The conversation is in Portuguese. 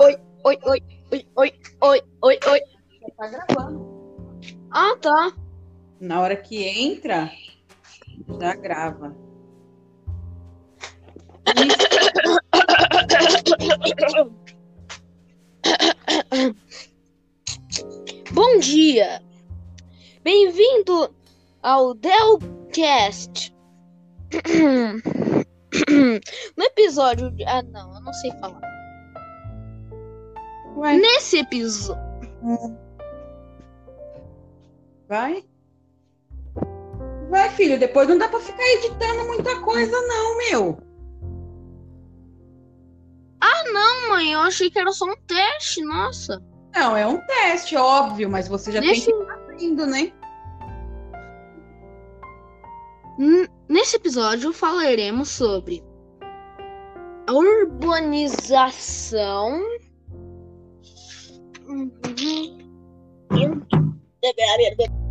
Oi, oi, oi, oi, oi, oi, oi, oi. Já tá gravando. Ah, tá. Na hora que entra, já grava. Bom dia. Bem-vindo ao Delcast. No episódio. Ah, não, eu não sei falar. Ué, Nesse episódio. vai? Vai, filho, depois não dá pra ficar editando muita coisa, não, meu. Não, mãe, eu achei que era só um teste, nossa. Não, é um teste, óbvio, mas você já Nesse, tem que estar indo, né? N- Nesse episódio falaremos sobre a urbanização. Debe haber.